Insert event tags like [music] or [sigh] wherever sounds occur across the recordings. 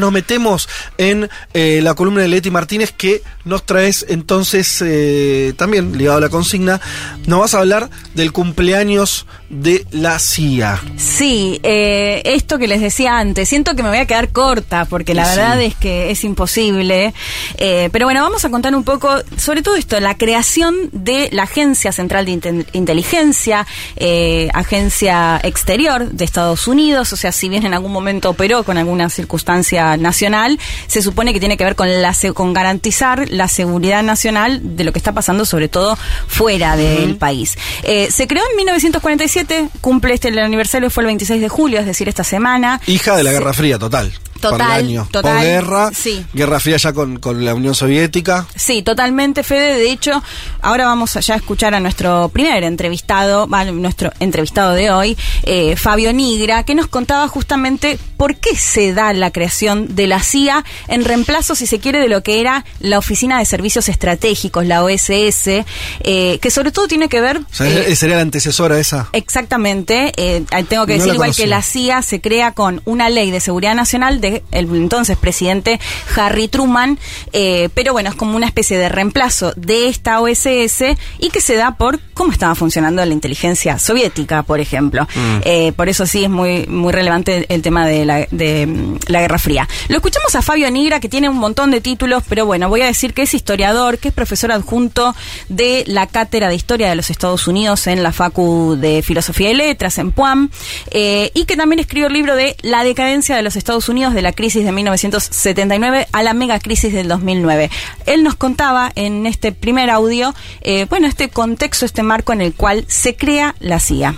nos metemos en eh, la columna de Leti Martínez que nos traes entonces eh, también ligado a la consigna, nos vas a hablar del cumpleaños de la CIA. Sí, eh, esto que les decía antes, siento que me voy a quedar corta porque la Sí. verdad es que es imposible. Eh, pero bueno, vamos a contar un poco sobre todo esto, la creación de la Agencia Central de Inte- Inteligencia, eh, agencia exterior de Estados Unidos, o sea, si bien en algún momento operó con alguna circunstancia nacional, se supone que tiene que ver con, la, con garantizar la seguridad nacional de lo que está pasando sobre todo fuera del país. Se creó en 1947, cumple este el aniversario fue el 26 de julio, es decir, esta semana. Hija de la Guerra Fría, total. Total, total, Posguerra, sí. Guerra Fría ya con, con la Unión Soviética. Sí, totalmente, Fede. De hecho, ahora vamos ya a escuchar a nuestro primer entrevistado, va, nuestro entrevistado de hoy, eh, Fabio Nigra, que nos contaba justamente por qué se da la creación de la CIA en reemplazo, si se quiere, de lo que era la Oficina de Servicios Estratégicos, la OSS, eh, que sobre todo tiene que ver... O sea, eh, sería la antecesora esa. Exactamente, eh, tengo que No decir igual que la CIA se crea con una ley de seguridad nacional de el entonces presidente Harry Truman, pero bueno, es como una especie de reemplazo de esta OSS y que se da por cómo estaba funcionando la inteligencia soviética, por ejemplo. Mm. Por eso sí es muy, muy relevante el tema de la, de, mm, la Guerra Fría. Lo escuchamos a Fabio Nigra, que tiene un montón de títulos, pero bueno, voy a decir que es historiador, que es profesor adjunto de la Cátedra de Historia de los Estados Unidos en la Facu de Filosofía y Letras en PUAM, eh, y que también escribió el libro de La decadencia de los Estados Unidos de la crisis de 1979 a la mega crisis del 2009. Él nos contaba en este primer audio, eh, bueno, este contexto, este marco en el cual se crea la CIA.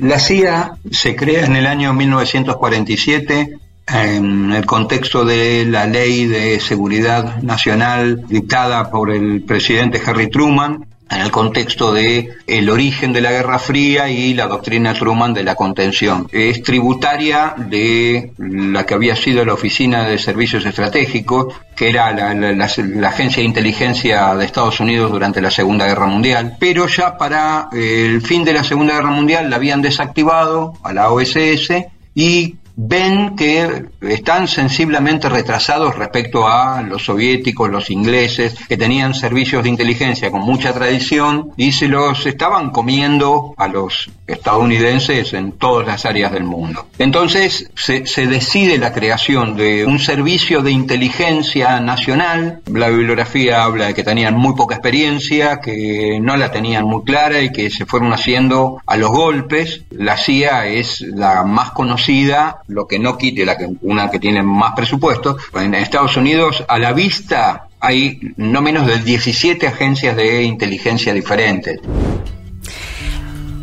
La CIA se crea en el año 1947 en el contexto de la ley de seguridad nacional dictada por el presidente Harry Truman, en el contexto de el origen de la Guerra Fría y la doctrina Truman de la contención. Es tributaria de la que había sido la Oficina de Servicios Estratégicos, que era la, la- la- la agencia de inteligencia de Estados Unidos durante la Segunda Guerra Mundial, pero ya para eh, el fin de la Segunda Guerra Mundial la habían desactivado a la OSS y ven que están sensiblemente retrasados respecto a los soviéticos, los ingleses, que tenían servicios de inteligencia con mucha tradición y se los estaban comiendo a los estadounidenses en todas las áreas del mundo. Entonces se, decide la creación de un servicio de inteligencia nacional. La bibliografía habla de que tenían muy poca experiencia, que no la tenían muy clara y que se fueron haciendo a los golpes. La CIA es la más conocida, lo que no quite la que, una que tiene más presupuesto. En Estados Unidos, a la vista, hay no menos de 17 agencias de inteligencia diferentes.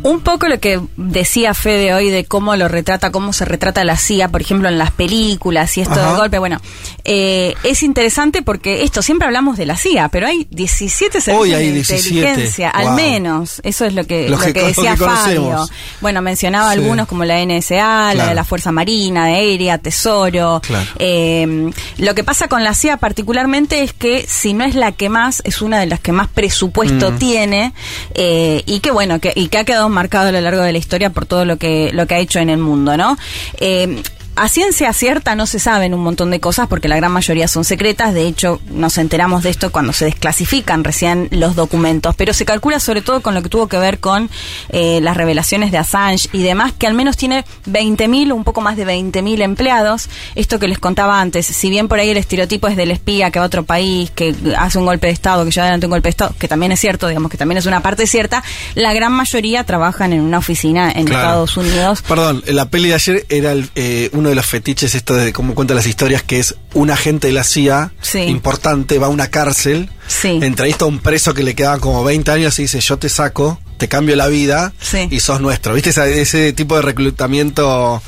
Un poco lo que decía Fede hoy de cómo lo retrata, cómo se retrata la CIA, por ejemplo, en las películas y esto Ajá. de golpe. Bueno, eh, es interesante porque esto siempre hablamos de la CIA, pero hay 17 servicios Hoy hay de 17. inteligencia, al menos. Eso es lo que, lo que decía que Fabio. Bueno, mencionaba Sí. algunos como la NSA, la de la Fuerza Marina, de Aérea, Tesoro. Claro. Eh, lo que pasa con la CIA particularmente es que si no es la que más, es una de las que más presupuesto Mm. tiene eh, y que bueno, que, y que ha quedado marcado a lo largo de la historia por todo lo que, lo que ha hecho en el mundo, ¿no? Eh, a ciencia cierta no se saben un montón de cosas porque la gran mayoría son secretas. De hecho, nos enteramos de esto cuando se desclasifican recién los documentos. Pero se calcula sobre todo con lo que tuvo que ver con eh, las revelaciones de Assange y demás, que al menos tiene 20.000, un poco más de 20.000 empleados. Esto que les contaba antes, si bien por ahí el estereotipo es del espía que va a otro país, que hace un golpe de Estado, que lleva adelante un golpe de Estado, que también es cierto, digamos que también es una parte cierta, la gran mayoría trabajan en una oficina en Claro. Estados Unidos. Perdón, la peli de ayer era el, eh, uno de los fetiches esto de cómo cuenta las historias, que es un agente de la CIA Sí. importante, va a una cárcel, Sí. entrevista a un preso que le quedaban como 20 años y dice, yo te saco, te cambio la vida Sí. y sos nuestro. ¿Viste ese tipo de reclutamiento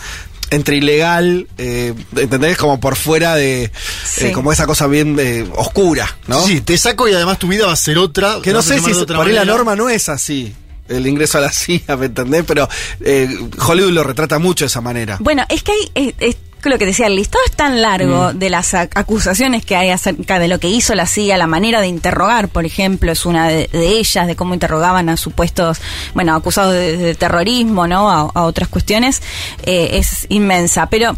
entre ilegal, eh, ¿entendés? Como por fuera de, Sí. eh, como esa cosa bien eh, oscura, ¿no? Sí, te saco y además tu vida va a ser otra. Que no sé si por ahí la norma no es así. El ingreso a la [laughs] CIA, ¿me entendés? Pero eh, Hollywood lo retrata mucho de esa manera. Bueno, es que hay, es- lo que decía, el listado es tan largo Mm. de las ac- acusaciones que hay acerca de lo que hizo la CIA, la manera de interrogar, por ejemplo, es una de, de ellas, de cómo interrogaban a supuestos, bueno, acusados de, de terrorismo, ¿no? A, a otras cuestiones, eh, es inmensa. Pero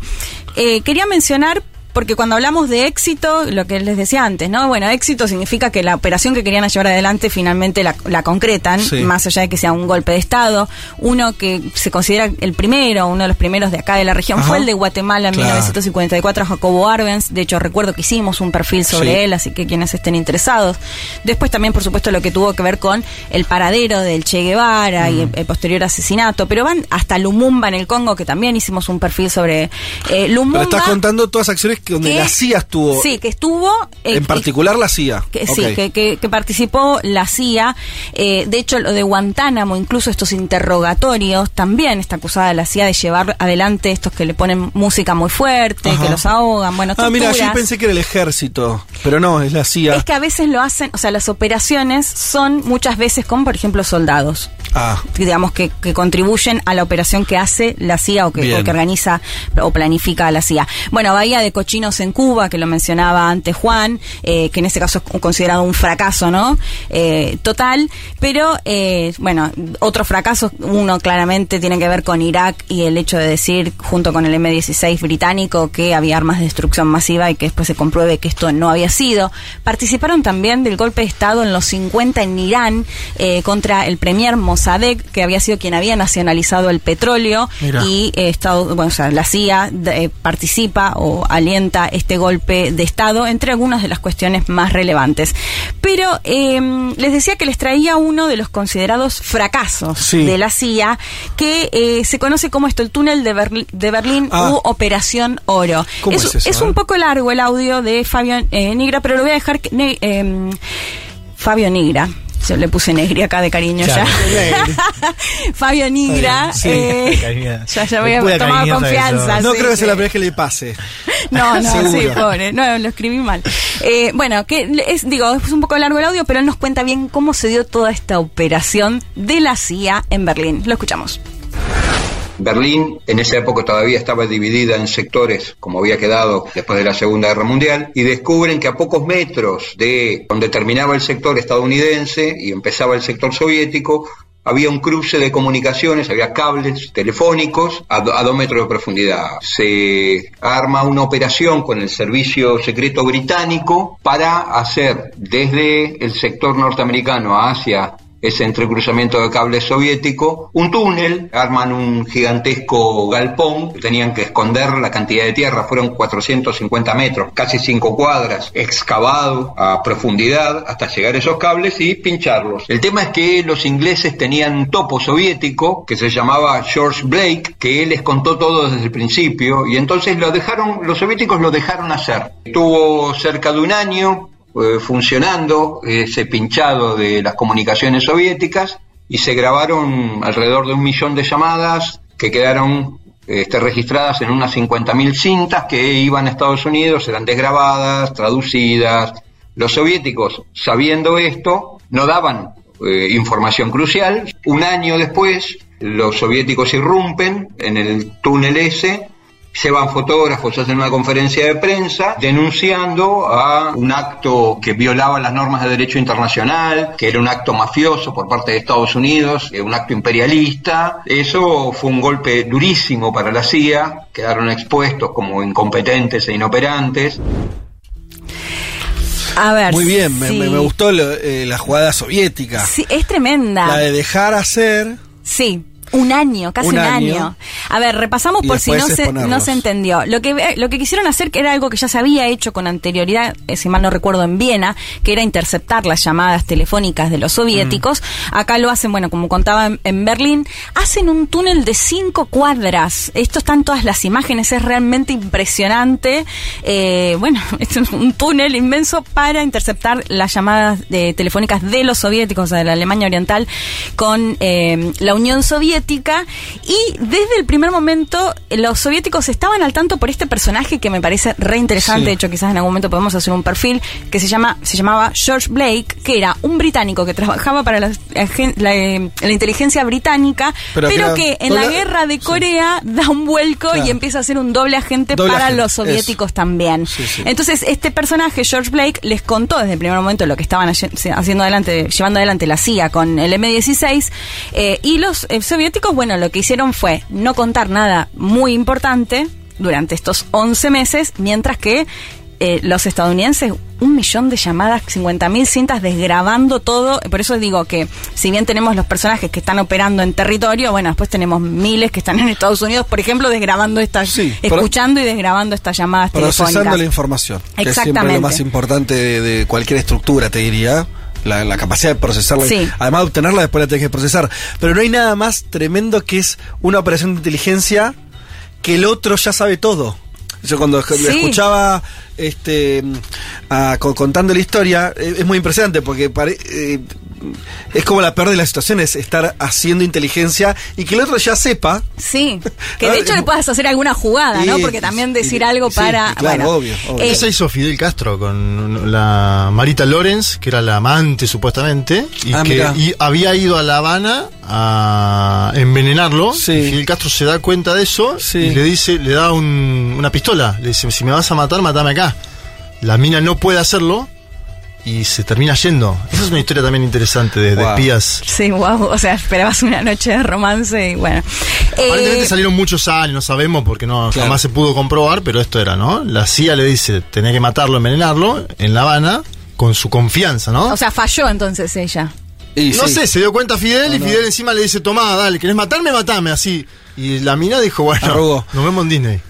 eh, quería mencionar porque cuando hablamos de éxito, lo que les decía antes, ¿no? Bueno, éxito significa que la operación que querían llevar adelante finalmente la, la concretan, Sí. más allá de que sea un golpe de Estado. Uno que se considera el primero, uno de los primeros de acá de la región, Ajá. fue el de Guatemala en Claro. 1954, Jacobo Arbenz. De hecho, recuerdo que hicimos un perfil sobre Sí. él, así que quienes estén interesados. Después también, por supuesto, lo que tuvo que ver con el paradero del Che Guevara y el, el posterior asesinato. Pero van hasta Lumumba en el Congo, que también hicimos un perfil sobre eh, Lumumba. Pero estás contando todas acciones que donde que- la CIA estuvo. Sí, que estuvo. eh, En particular la CIA. que, Sí, que, que- que participó la CIA. eh, de hecho, lo de Guantánamo, incluso estos interrogatorios, también está acusada la CIA de llevar adelante estos que le ponen música muy fuerte, Ajá. que los ahogan, bueno, Ah, mira, yo pensé que era el ejército. Pero no, es la CIA. Es que a veces lo hacen, o sea, las operaciones son muchas veces con, por ejemplo, soldados. Ah, digamos que, que contribuyen a la operación que hace la CIA o que, o que organiza o planifica la CIA. Bueno, Bahía de Cochinos en Cuba, que lo mencionaba antes Juan, eh, que en este caso es considerado un fracaso, ¿no? Eh, total, pero eh, bueno, otros fracasos, uno claramente tiene que ver con Irak y el hecho de decir, junto con el M16 británico, que había armas de destrucción masiva y que después se compruebe que esto no había sido. Participaron también del golpe de Estado en los 50 en Irán eh, contra el premier Mossadegh, que había sido quien había nacionalizado el petróleo Mira. y eh, Estado, bueno, o sea, la CIA eh, participa o este golpe de Estado entre algunas de las cuestiones más relevantes. Pero eh, les decía que les traía uno de los considerados fracasos Sí. de la CIA, que eh, se conoce como esto, el túnel de, Berli- de Berlín Ah. u Operación Oro. ¿Cómo es eso, un eh? poco largo el audio de Fabio eh, Nigra, pero lo voy a dejar que, em, Fabio Nigra. Yo le puse negri acá de cariño ya. [laughs] Fabio Nigra. Sí, eh, ya, ya voy a tomar confianza. no sí, creo que sí. sea la primera vez que le pase. [laughs] No, no, sí, pobre. No, lo escribí mal. Eh, bueno, que es, digo, es un poco largo el audio, pero él nos cuenta bien cómo se dio toda esta operación de la CIA en Berlín. Lo escuchamos. Berlín en esa época todavía estaba dividida en sectores, como había quedado después de la Segunda Guerra Mundial, y descubren que a pocos metros de donde terminaba el sector estadounidense y empezaba el sector soviético, había un cruce de comunicaciones, había cables telefónicos a, do- a dos metros de profundidad. Se arma una operación con el servicio secreto británico para hacer desde el sector norteamericano hacia ese entrecruzamiento de cable soviético, un túnel, arman un gigantesco galpón, tenían que esconder la cantidad de tierra, fueron 450 metros, casi 5 cuadras, excavado a profundidad hasta llegar a esos cables y pincharlos. El tema es que los ingleses tenían topo soviético que se llamaba George Blake, que él les contó todo desde el principio y entonces los soviéticos lo dejaron hacer. Estuvo cerca de un año eh, funcionando ese pinchado de las comunicaciones soviéticas y se grabaron alrededor de un millón de llamadas que quedaron este, registradas en unas 50.000 cintas que iban a Estados Unidos, eran desgrabadas, traducidas. Los soviéticos, sabiendo esto, no daban eh, información crucial. Un año después, los soviéticos irrumpen en el túnel ese llevan fotógrafos, hacen una conferencia de prensa denunciando a un acto que violaba las normas de derecho internacional, que era un acto mafioso por parte de Estados Unidos, eh, un acto imperialista. Eso fue un golpe durísimo para la CIA, quedaron expuestos como incompetentes e inoperantes. A ver. Muy bien, me, me- me gustó lo- eh, la jugada soviética. Sí, es tremenda. La de dejar hacer. Sí. Un año, casi Un un, año. año. A ver, repasamos Y por si no se, no se entendió. Lo que, eh, lo que quisieron hacer, que era algo que ya se había hecho con anterioridad, eh, si mal no recuerdo, en Viena, que era interceptar las llamadas telefónicas de los soviéticos. Mm. Acá lo hacen, bueno, como contaba en, en Berlín, hacen un túnel de cinco cuadras. Esto están todas las imágenes, es realmente impresionante. Eh, bueno, [laughs] es un túnel inmenso para interceptar las llamadas de- telefónicas de los soviéticos, o sea, de la Alemania Oriental, con eh, la Unión Soviética soviética y desde el primer momento eh, los soviéticos estaban al tanto por este personaje que me parece re interesante, Sí. de hecho quizás en algún momento podemos hacer un perfil que se llama se llamaba George Blake, que era un británico que trabajaba para la, eh, la inteligencia británica, Pero pero, que en la guerra de sí. Corea da un vuelco Claro. y empieza a ser un doble agente Doble para agente, los soviéticos también. Sí. Entonces, este personaje, George Blake, les contó desde el primer momento lo que estaban haci- haciendo adelante, llevando adelante la CIA con el M16. eh, y los eh, soviéticos, bueno, lo que hicieron fue no contar nada muy importante durante estos 11 meses, mientras que eh, los estadounidenses, un millón de llamadas, 50.000 cintas desgrabando todo. Por eso digo que, si bien tenemos los personajes que están operando en territorio, bueno, después tenemos miles que están en Estados Unidos, por ejemplo, desgrabando estas, Sí, para- escuchando y desgrabando estas llamadas Procesando telefónicas. la información. Que es siempre Exactamente. lo más importante de, de cualquier estructura, te diría. La, la capacidad de procesarla. Sí. Además de obtenerla, después la tenés que procesar. Pero no hay nada más tremendo que es una operación de inteligencia que el otro ya sabe todo. Yo cuando Sí. escuchaba este a- co- contando la historia, eh, es muy impresionante porque pare- eh, es como la peor de las situaciones, estar haciendo inteligencia y que el otro ya sepa. Sí, [laughs] que de hecho le puedas hacer alguna jugada, ¿no? Porque también decir algo sí, para... claro, bueno, obvio, obvio. eh, Eso hizo Fidel Castro con la Marita Lorenz, que era la amante supuestamente, y Ah, que y había ido a La Habana a envenenarlo. Sí. y Fidel Castro se da cuenta de eso Sí. y le dice, le da un- una pistola. Le dice, si me vas a matar, matame acá. La mina no puede hacerlo y se termina yendo. Esa es una historia también interesante de, de Wow. espías. Sí, wow, o sea, esperabas una noche de romance y bueno. Aparentemente Eh, salieron muchos años, no sabemos porque no Claro. jamás se pudo comprobar, pero esto era, ¿no? La CIA le dice, tenés que matarlo, envenenarlo, en La Habana, con su confianza, ¿no? o sea, falló entonces ella. Y no sí. sé, se dio cuenta Fidel y no. Fidel encima le dice, tomá, dale, ¿querés matarme? Matame, así. Y la mina dijo, bueno, Arrugó. nos vemos en Disney.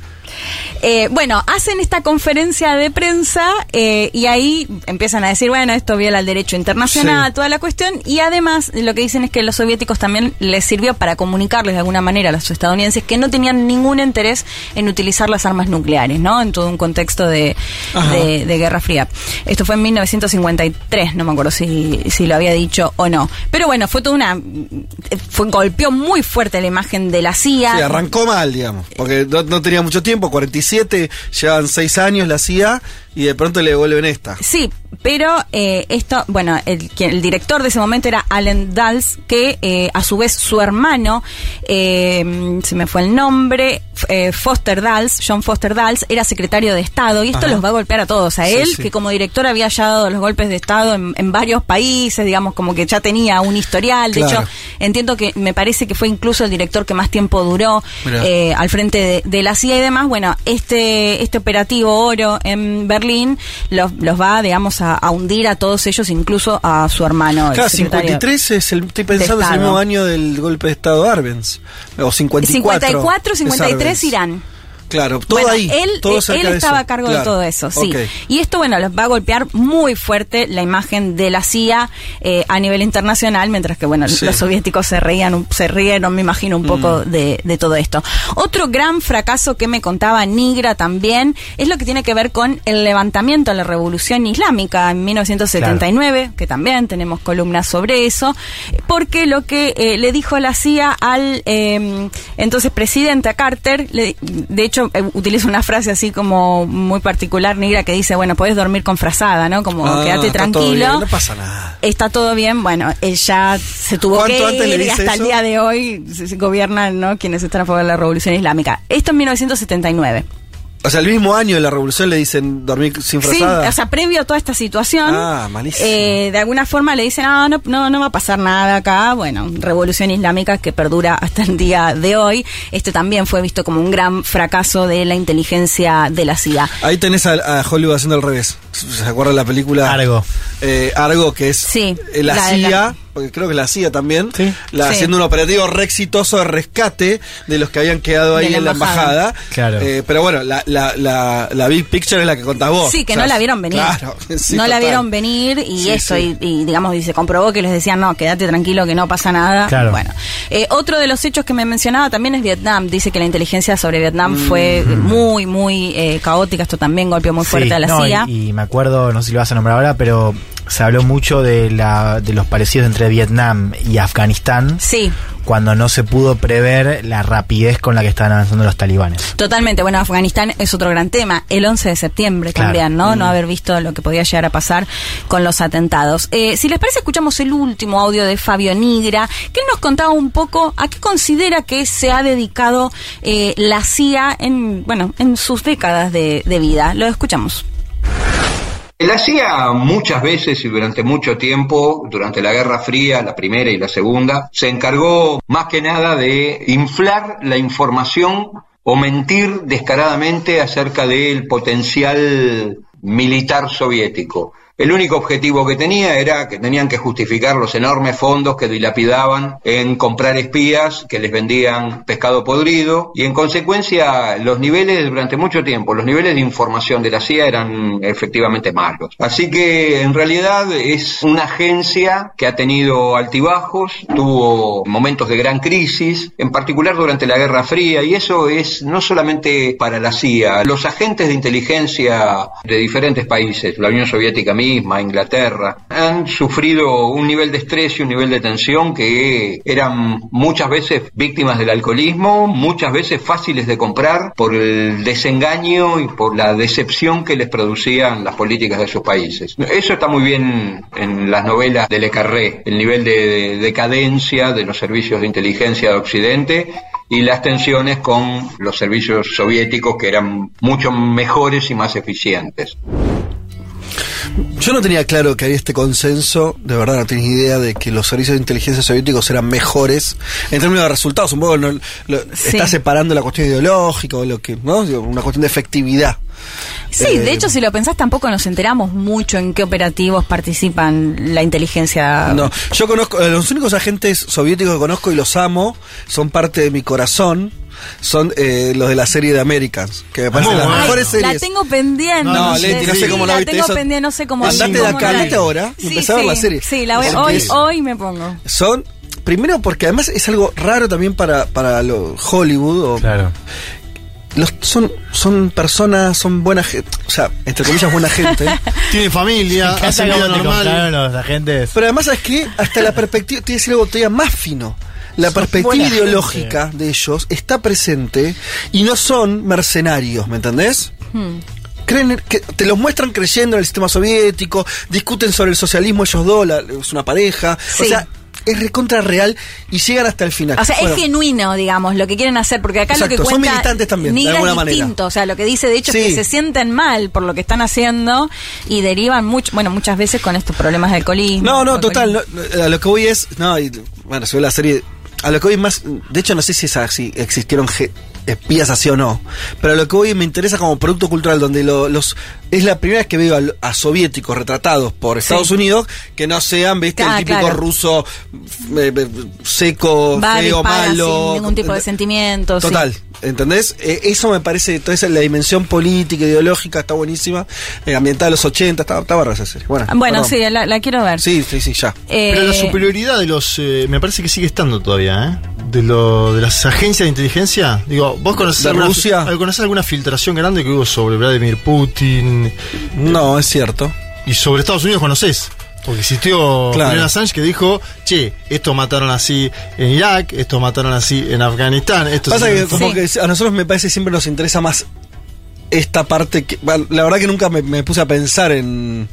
Eh, bueno, hacen esta conferencia de prensa eh, y ahí empiezan a decir, bueno, esto viola el derecho internacional, Sí. toda la cuestión, y además lo que dicen es que los soviéticos también les sirvió para comunicarles de alguna manera a los estadounidenses que no tenían ningún interés en utilizar las armas nucleares, ¿no? En todo un contexto de, de, de Guerra Fría. Esto fue en 1953, no me acuerdo si, si lo había dicho o no. Pero bueno, fue toda una... Fue, golpeó muy fuerte la imagen de la CIA. Sí, arrancó mal, digamos, porque no, no tenía mucho tiempo, 47, llevan 6 años la CIA y de pronto le devuelven esta. Sí, pero eh, esto, bueno, el, el director de ese momento era Allen Dulles, que eh, a su vez su hermano, eh, se me fue el nombre, eh, Foster Dulles, John Foster Dulles, era secretario de Estado y esto Ajá. los va a golpear a todos. A Sí, él, sí. que como director había ya dado los golpes de Estado en, en varios países, digamos, como que ya tenía un historial. De Claro. hecho, entiendo que me parece que fue incluso el director que más tiempo duró eh, al frente de, de la CIA y demás. Bueno, este, este operativo Oro en Berlín los, los va, digamos, a, a hundir a todos ellos, incluso a su hermano. el Claro, secretario. 53 es el, estoy pensando, es el mismo año del golpe de Estado de Arbenz. O 54. 54, es 53 Arbenz. Irán. Claro, todo bueno, ahí. Él, todo él estaba a cargo Claro. de todo eso, sí. Y esto, bueno, los va a golpear muy fuerte la imagen de la CIA eh, a nivel internacional, mientras que, bueno, Sí. los soviéticos se reían, se rieron, me imagino, un poco Mm. de, de todo esto. Otro gran fracaso que me contaba Nigra también es lo que tiene que ver con el levantamiento a la revolución islámica en 1979, que también tenemos columnas sobre eso, porque lo que eh, le dijo la CIA al eh, entonces presidente, a Carter, le- de hecho eh, utiliza una frase así como muy particular, negra, que dice, bueno, puedes dormir con frazada, ¿no? Como Ah, quédate todo tranquilo. no pasa nada. Está todo bien, bueno, él ya se tuvo que ¿Cuánto antes le ir y hasta el día de hoy se- se gobiernan, ¿no? Quienes están a favor de la revolución islámica. Esto en 1979. O sea, el mismo año de la revolución le dicen dormir sin Sí, frazada. o sea, previo a toda esta situación, Ah, malísimo. eh, de alguna forma le dicen, ah, no, no, no va a pasar nada acá. Bueno, revolución islámica que perdura hasta el día de hoy. Este también fue visto como un gran fracaso de la inteligencia de la CIA. Ahí tenés a, a Hollywood haciendo al revés. ¿Se acuerdan la película? Argo. Eh, Argo, que es Sí, eh, la, la CIA, la- porque creo que la CIA también, Sí. la, Sí. haciendo un operativo re exitoso de rescate de los que habían quedado ahí la en la embajada. Claro. Eh, pero bueno, la, la, la, la big picture es la que contás vos. Sí, que O sea, no la vieron venir. Claro, [laughs] sí, no la vieron venir y Sí, eso, sí. Y, y, digamos, y se comprobó que les decían, no, quédate tranquilo, que no pasa nada. Claro. Bueno, Eh, otro de los hechos que me mencionaba también es Vietnam. Dice que la inteligencia sobre Vietnam fue muy, muy eh, caótica. Esto también golpeó muy fuerte Sí, a la no, CIA. Y, y me acuerdo, no sé si lo vas a nombrar ahora, pero se habló mucho de, la, de los parecidos entre Vietnam y Afganistán. Sí, cuando no se pudo prever la rapidez con la que estaban avanzando los talibanes. Totalmente, bueno, Afganistán es otro gran tema. El 11 de septiembre Claro. también, ¿no? No haber visto lo que podía llegar a pasar con los atentados. Eh, si les parece, escuchamos el último audio de Fabio Nigra, que nos contaba un poco a qué considera que se ha dedicado eh, la CIA en, bueno, en sus décadas de, de vida. Lo escuchamos. La CIA muchas veces y durante mucho tiempo, durante la Guerra Fría, la primera y la segunda, se encargó más que nada de inflar la información o mentir descaradamente acerca del potencial militar soviético. El único objetivo que tenía era que tenían que justificar los enormes fondos que dilapidaban en comprar espías que les vendían pescado podrido y en consecuencia los niveles durante mucho tiempo, los niveles de información de la CIA eran efectivamente malos. Así que en realidad es una agencia que ha tenido altibajos, tuvo momentos de gran crisis, en particular durante la Guerra Fría y eso es no solamente para la CIA, los agentes de inteligencia de diferentes países, la Unión Soviética Inglaterra, han sufrido un nivel de estrés y un nivel de tensión que eran muchas veces víctimas del alcoholismo, muchas veces fáciles de comprar por el desengaño y por la decepción que les producían las políticas de sus países. Eso está muy bien en las novelas de Le Carré, el nivel de decadencia de los servicios de inteligencia de Occidente y las tensiones con los servicios soviéticos que eran mucho mejores y más eficientes. Yo no tenía claro que había este consenso, de verdad no tenía idea de que los servicios de inteligencia soviéticos eran mejores en términos de resultados. Un poco no- lo- Sí. está separando la cuestión ideológica lo que, ¿no? Una cuestión de efectividad. Sí, Eh, de hecho, si lo pensás, tampoco nos enteramos mucho en qué operativos participan la inteligencia. No, yo conozco, eh, los únicos agentes soviéticos que conozco y los amo, son parte de mi corazón, son eh, los de la serie de Americans, que me parecen las bueno. mejores La series. tengo pendiente. No, Sí, Leti, no sé cómo la la viste tengo eso. pendiente, no sé cómo Andate de acá, la- andate ahora Sí, empezá a ver sí, la serie. Sí, la voy, hoy, es- hoy me pongo. Son, primero porque además es algo raro también para, para lo- Hollywood, o Claro. los, son, son personas, son buena gente, o sea, entre comillas buena gente. [laughs] Tienen familia, hacen vida normal. los agentes. Pero además, ¿sabes qué? Hasta la perspectiva, voy a decir algo todavía más fino. La perspectiva ideológica de ellos está presente y no son mercenarios, ¿me entendés? Hmm. Creen que te los muestran creyendo en el sistema soviético, discuten sobre el socialismo ellos dos, la- es una pareja, Sí. o sea, es recontra real y llegan hasta el final. O sea, Bueno, es genuino, digamos, lo que quieren hacer, porque acá lo que Exacto, son cuenta militantes también, de alguna manera. distinto, o sea, lo que dice de hecho es que se sienten mal por lo que están haciendo y derivan mucho, bueno, muchas veces con estos problemas de alcoholismo. No, no, total. no, a lo que voy es. No, y, bueno, se ve la serie. A lo que es más. De hecho, no sé si es así, existieron espías así o no. Pero a lo que voy me interesa como producto cultural, donde lo- los. Es la primera vez que veo a, a soviéticos retratados por Estados Unidos que no sean, viste, Ah, el típico claro. ruso eh, eh, seco, Va, feo, dispara malo. sin ningún tipo de sentimientos. sí. Total, ¿entendés? Eh, eso me parece, toda esa la dimensión política, ideológica está buenísima. Eh, ambientada a los 80, está, está barra esa serie. Bueno, Bueno, perdón. sí, la, la quiero ver. Sí, sí, sí, ya. Eh, Pero la superioridad de los. eh, me parece que sigue estando todavía, ¿eh? De, lo, de las agencias de inteligencia. Digo, ¿vos conocés, ¿De alguna, Rusia? fi- conocés alguna filtración grande que hubo sobre Vladimir Putin? No, es cierto. Y sobre Estados Unidos conocés. Porque existió Claro. Julian Assange que dijo, che, esto mataron así en Irak, esto mataron así en Afganistán, esto Pasa que como Sí. que a nosotros me parece siempre nos interesa más esta parte que bueno, la verdad que nunca me, me puse a pensar en,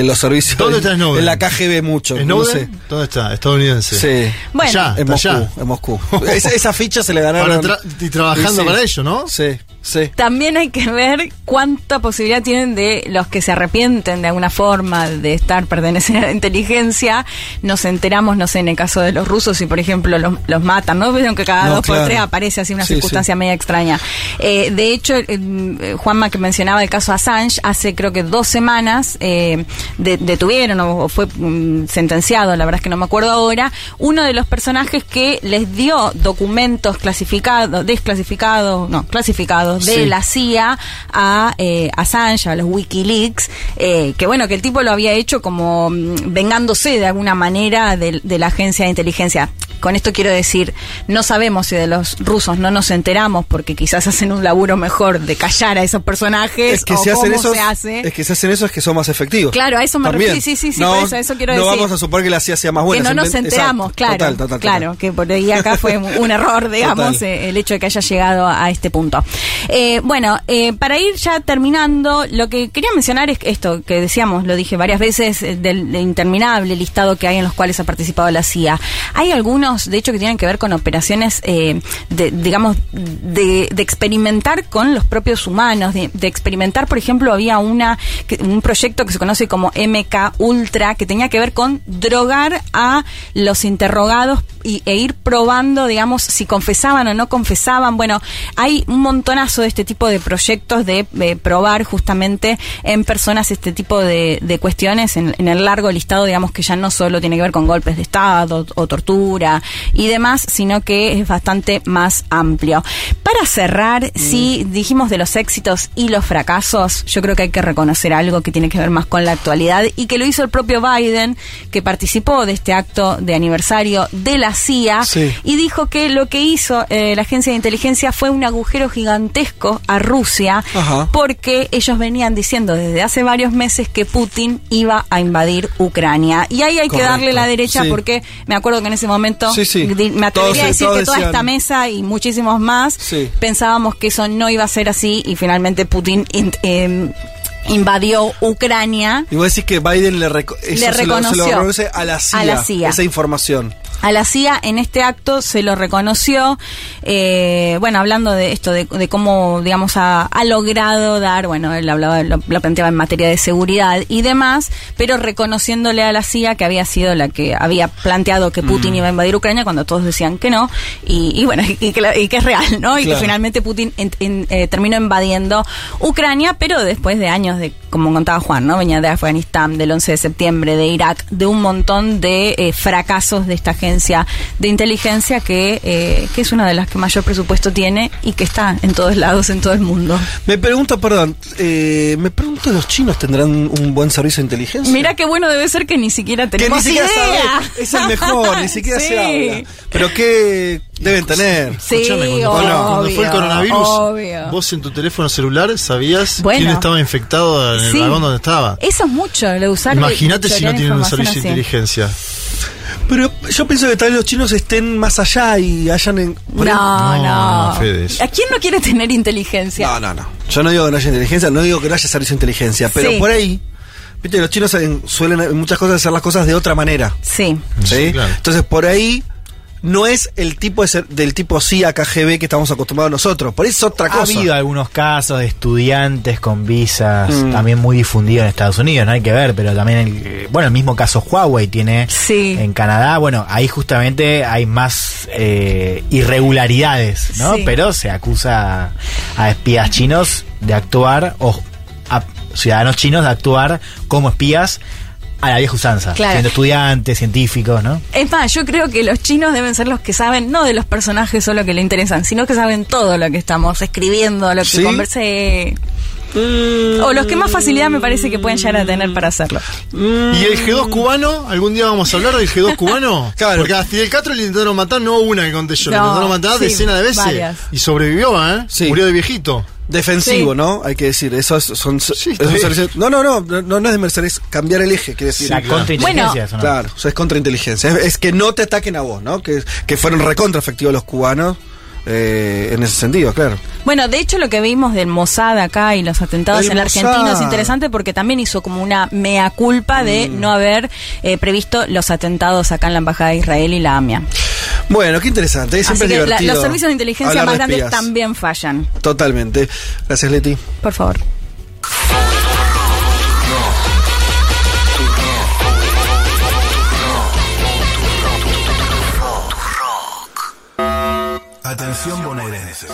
en los servicios ¿Dónde está en, Snowden? en la KGB mucho no ¿Snowden? sé. ¿Dónde está? Estadounidense. Sí. Bueno. Allá, En Moscú, allá. en Moscú. Esa, esa ficha se le ganaron. Para tra- y trabajando para ello, ¿no? Sí, sí. También hay que ver cuánta posibilidad tienen de los que se arrepienten de alguna forma de estar perteneciendo a la inteligencia. Nos enteramos, no sé, en el caso de los rusos, si por ejemplo los, los matan, ¿no? Vieron que cada No, dos claro. por tres aparece así una Sí, circunstancia sí. media extraña. Eh, de hecho, eh, Juanma que mencionaba el caso Assange, hace creo que dos semanas eh, de- detuvieron o, fue mm, sentenciado, la verdad es que no me acuerdo ahora, uno de los personajes que les dio documentos clasificados, desclasificados, no, clasificados de Sí. la CIA a eh, Assange, a los Wikileaks, eh, que bueno, que el tipo lo había hecho como mm, vengándose de alguna manera de, de la agencia de inteligencia. con esto quiero decir, no sabemos si de los rusos no nos enteramos porque quizás hacen un laburo mejor de callar a esos personajes Es que o si cómo se hace. es que si hacen eso es que son más efectivos. Claro, a eso me refiero. Sí, sí, sí, no, por eso, eso quiero no decir. vamos a suponer que la CIA sea más buena. que no nos enteramos, exacto. claro, Total, total, total. claro, que por ahí acá fue un error, digamos, eh, el hecho de que haya llegado a este punto. Eh, bueno, eh, para ir ya terminando, lo que quería mencionar es esto que decíamos, lo dije varias veces, del, del interminable listado que hay en los cuales ha participado la CIA. Hay algunos, de hecho, que tienen que ver con operaciones, eh, de, digamos, de, de experimentar con los propios humanos, de, de experimentar, por ejemplo, había una un proyecto que se conoce como MK Ultra, que tenía que ver con drogar a los interrogados y, e ir probando, digamos, si confesaban o no confesaban. Bueno, hay un montonazo de este tipo de proyectos de, probar justamente en personas este tipo de, de cuestiones en, en el largo listado, digamos, que ya no solo tiene que ver con golpes de Estado o tortura y demás, sino que es bastante más amplio. Para cerrar, si dijimos de los éxitos y los fracasos, yo creo que hay que reconocer algo que tiene que ver más con la actualidad y que lo hizo el propio Biden, que participó de este acto de aniversario de la CIA Sí. y dijo que lo que hizo eh, la agencia de inteligencia fue un agujero gigantesco a Rusia Ajá. porque ellos venían diciendo desde hace varios meses que Putin iba a invadir Ucrania. Y ahí hay que darle la derecha sí. porque me acuerdo que en ese momento Sí, sí. di- me Todos, atrevería a eh, decir que toda decían- esta mesa y muchísimos más pensábamos que eso no iba a ser así y finalmente Putin in- em, invadió Ucrania. Y vos decís que Biden le, reco- eso Le se lo- se lo reconoció reconoce a la CIA, a la CIA. esa información. A la CIA en este acto se lo reconoció, eh, bueno, hablando de esto, de, de cómo, digamos, ha, ha logrado dar, bueno, él hablaba, lo, lo planteaba en materia de seguridad y demás, pero reconociéndole a la CIA que había sido la que había planteado que Putin Mm. iba a invadir Ucrania cuando todos decían que no, y, y bueno, y, que, la- y que es real, ¿no? Y Claro. que finalmente Putin en- en- eh, terminó invadiendo Ucrania, pero después de años de, como contaba Juan, ¿no? Venía de Afganistán, del 11 de septiembre, de Irak, de un montón de eh, fracasos de esta agencia de inteligencia que, eh, que es una de las que mayor presupuesto tiene y que está en todos lados, en todo el mundo. Me pregunto, perdón, eh, me pregunto, ¿los chinos tendrán un buen servicio de inteligencia? Mira qué bueno debe ser que ni siquiera que ni tenemos siquiera idea. sabe, es el mejor, ni [laughs] siquiera Sí. se habla. Pero ¿qué deben tener? Sí, cuando, obvio, fue, cuando fue el coronavirus, obvio. vos en tu teléfono celular sabías Bueno. quién estaba infectado en el Sí. vagón donde estaba. Eso es mucho, lo usar. Imagínate si no tienen un servicio de inteligencia. Pero yo pienso que tal vez los chinos estén más allá y hayan... En, No, No, no. Fede, eso. ¿A quién no quiere tener inteligencia? No, no, no. Yo no digo que no haya inteligencia, no digo que no haya servicio de inteligencia, pero Sí. por ahí, viste, los chinos en- suelen en muchas cosas hacer las cosas de otra manera. Sí. ¿sí? Sí, claro. Entonces, por ahí no es el tipo de ser- del tipo CIA, KGB que estamos acostumbrados nosotros. Por ahí es otra Ha cosa. habido algunos casos de estudiantes con visas Mm. también muy difundidos en Estados Unidos, no hay que ver, pero también, el, eh, bueno, el mismo caso Huawei tiene Sí. en Canadá, bueno, ahí justamente hay más eh, irregularidades, ¿no? Sí. Pero se acusa a espías chinos de actuar, o a ciudadanos chinos de actuar como espías a la vieja usanza, Claro. siendo estudiantes, científicos, ¿no? Es más, yo creo que los chinos deben ser los que saben, no de los personajes solo que le interesan, sino que saben todo lo que estamos escribiendo, lo que ¿Sí? conversé. O los que más facilidad me parece que pueden llegar a tener para hacerlo. ¿Y el G2 cubano? ¿Algún día vamos a hablar del G2 [laughs] cubano? Claro. Porque a Fidel Castro le intentaron matar, no una que conté yo, le intentaron matar sí, decenas de veces. varias. Y sobrevivió, ¿eh? Sí. Murió de viejito. Defensivo, Sí. ¿no? Hay que decir, eso es, son, Sí, es no, no, no, no, no es de mercedes, cambiar el eje, quiere decir. la claro. contrainteligencia, Bueno, eso, ¿no? Claro, o sea, es contrainteligencia. Es, es que no te ataquen a vos, ¿no? Que, que fueron recontra efectivos los cubanos eh, en ese sentido, claro. Bueno, de hecho lo que vimos del Mossad acá y los atentados El en la Argentina es interesante porque también hizo como una mea culpa de Mm. no haber eh, previsto los atentados acá en la Embajada de Israel y la AMIA. Bueno, qué interesante, Así siempre es que la- divertido. los servicios de inteligencia hablar más de grandes espías. también fallan. Totalmente. Gracias, Leti. Por favor. Atención bonaerenses.